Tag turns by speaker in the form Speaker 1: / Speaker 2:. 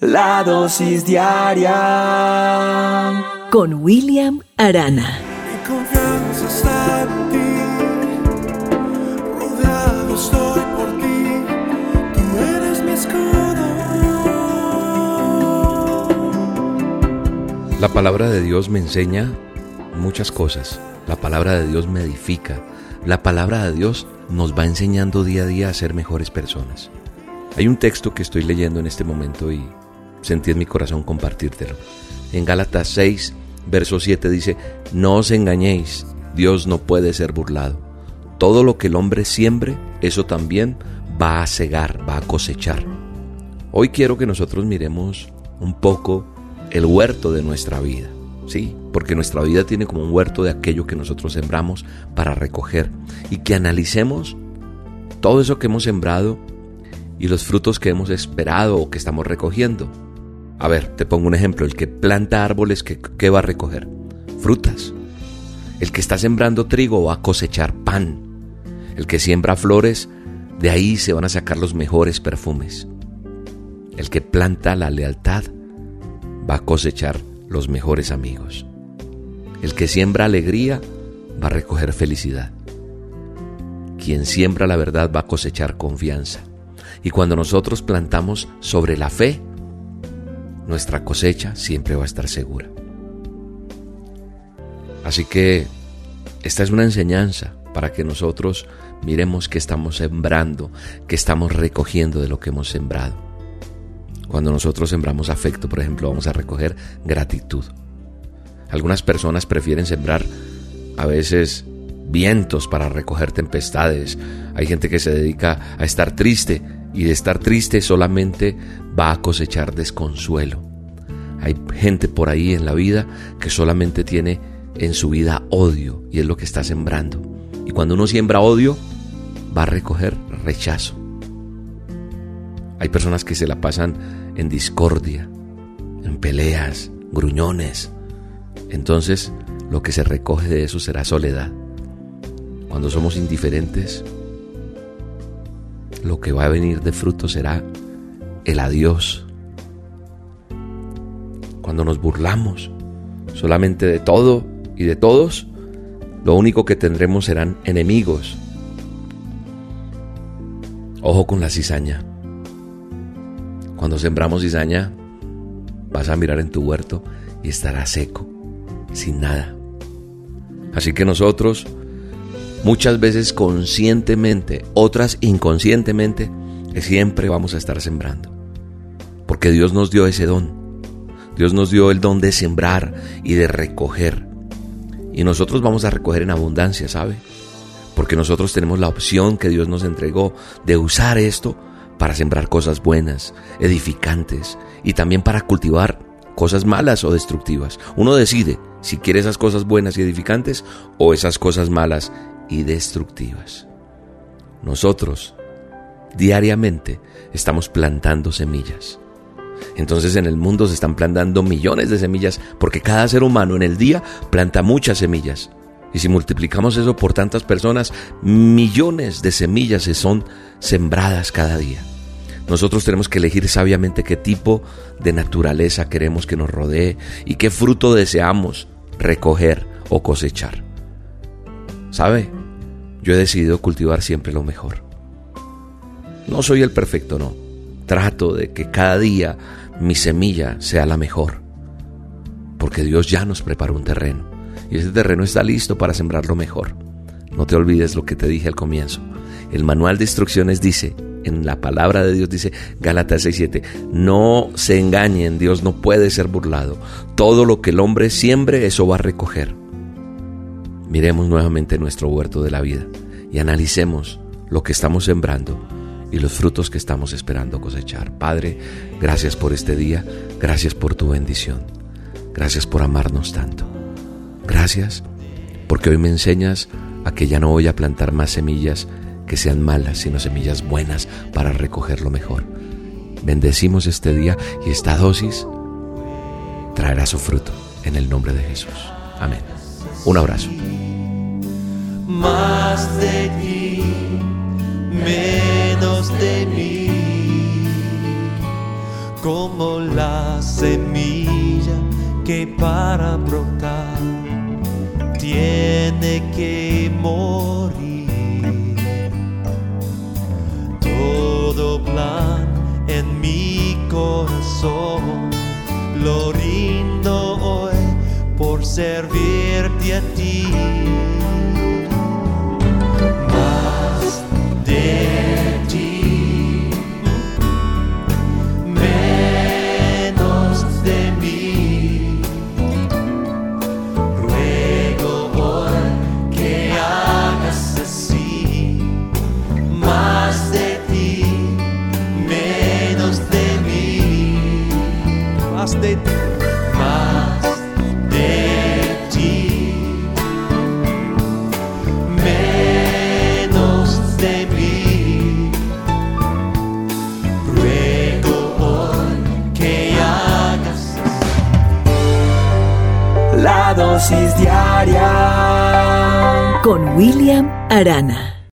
Speaker 1: La dosis diaria
Speaker 2: con William Arana.
Speaker 3: Mi confianza está en ti, rodeado estoy por ti, tú eres mi escudo.
Speaker 4: La palabra de Dios me enseña muchas cosas. La palabra de Dios me edifica. La palabra de Dios nos va enseñando día a día a ser mejores personas. Hay un texto que estoy leyendo en este momento y sentí en mi corazón compartírtelo. En Gálatas 6, verso 7 dice, no os engañéis, Dios no puede ser burlado. Todo lo que el hombre siembre, eso también va a cegar, va a cosechar. Hoy quiero que nosotros miremos un poco el huerto de nuestra vida. Sí, porque nuestra vida tiene como un huerto de aquello que nosotros sembramos para recoger y que analicemos todo eso que hemos sembrado y los frutos que hemos esperado o que estamos recogiendo. A ver, te pongo un ejemplo. El que planta árboles, ¿qué, va a recoger? Frutas. El que está sembrando trigo va a cosechar pan. El que siembra flores, de ahí se van a sacar los mejores perfumes. El que planta la lealtad va a cosechar los mejores amigos. El que siembra alegría va a recoger felicidad. Quien siembra la verdad va a cosechar confianza. Y cuando nosotros plantamos sobre la fe, nuestra cosecha siempre va a estar segura. Así que esta es una enseñanza para que nosotros miremos que estamos sembrando, que estamos recogiendo de lo que hemos sembrado. Cuando nosotros sembramos afecto, por ejemplo, vamos a recoger gratitud. Algunas personas prefieren sembrar a veces vientos para recoger tempestades. Hay gente que se dedica a estar triste y de estar triste solamente va a cosechar desconsuelo. Hay gente por ahí en la vida que solamente tiene en su vida odio y es lo que está sembrando. Y cuando uno siembra odio, va a recoger rechazo. Hay personas que se la pasan en discordia, en peleas, gruñones. Entonces, lo que se recoge de eso será soledad. Cuando somos indiferentes, lo que va a venir de fruto será el adiós. Cuando nos burlamos solamente de todo y de todos, lo único que tendremos serán enemigos. Ojo con la cizaña. Cuando sembramos cizaña, vas a mirar en tu huerto y estará seco, sin nada. Así que nosotros muchas veces conscientemente, otras inconscientemente, siempre vamos a estar sembrando. Porque Dios nos dio ese don. Dios nos dio el don de sembrar y de recoger. Y nosotros vamos a recoger en abundancia, ¿sabe? Porque nosotros tenemos la opción que Dios nos entregó de usar esto para sembrar cosas buenas, edificantes y también para cultivar cosas malas o destructivas. Uno decide si quiere esas cosas buenas y edificantes o esas cosas malas y destructivas. Nosotros diariamente estamos plantando semillas. Entonces en el mundo se están plantando millones de semillas porque cada ser humano en el día planta muchas semillas. Y si multiplicamos eso por tantas personas, millones de semillas se son sembradas cada día. Nosotros tenemos que elegir sabiamente qué tipo de naturaleza queremos que nos rodee y qué fruto deseamos recoger o cosechar. ¿Sabe? Yo he decidido cultivar siempre lo mejor. No soy el perfecto, no. Trato de que cada día mi semilla sea la mejor. Porque Dios ya nos preparó un terreno. Y ese terreno está listo para sembrar lo mejor. No te olvides lo que te dije al comienzo. El manual de instrucciones dice, en la palabra de Dios dice, Gálatas 6:7, no se engañen, Dios no puede ser burlado. Todo lo que el hombre siembre, eso va a recoger. Miremos nuevamente nuestro huerto de la vida y analicemos lo que estamos sembrando y los frutos que estamos esperando cosechar. Padre, gracias por este día, gracias por tu bendición, gracias por amarnos tanto. Gracias porque hoy me enseñas a que ya no voy a plantar más semillas que sean malas, sino semillas buenas para recoger lo mejor. Bendecimos este día y esta dosis traerá su fruto en el nombre de Jesús. Amén. Un abrazo.
Speaker 3: Más de ti, menos de mí. como la semilla que para brotar tiene que morir. Todo plan en mi corazón lo rindo hoy por servirte a ti. De ti, más de ti, menos de mí. Ruego hoy que hagas
Speaker 1: La dosis diaria
Speaker 2: Con William Arana.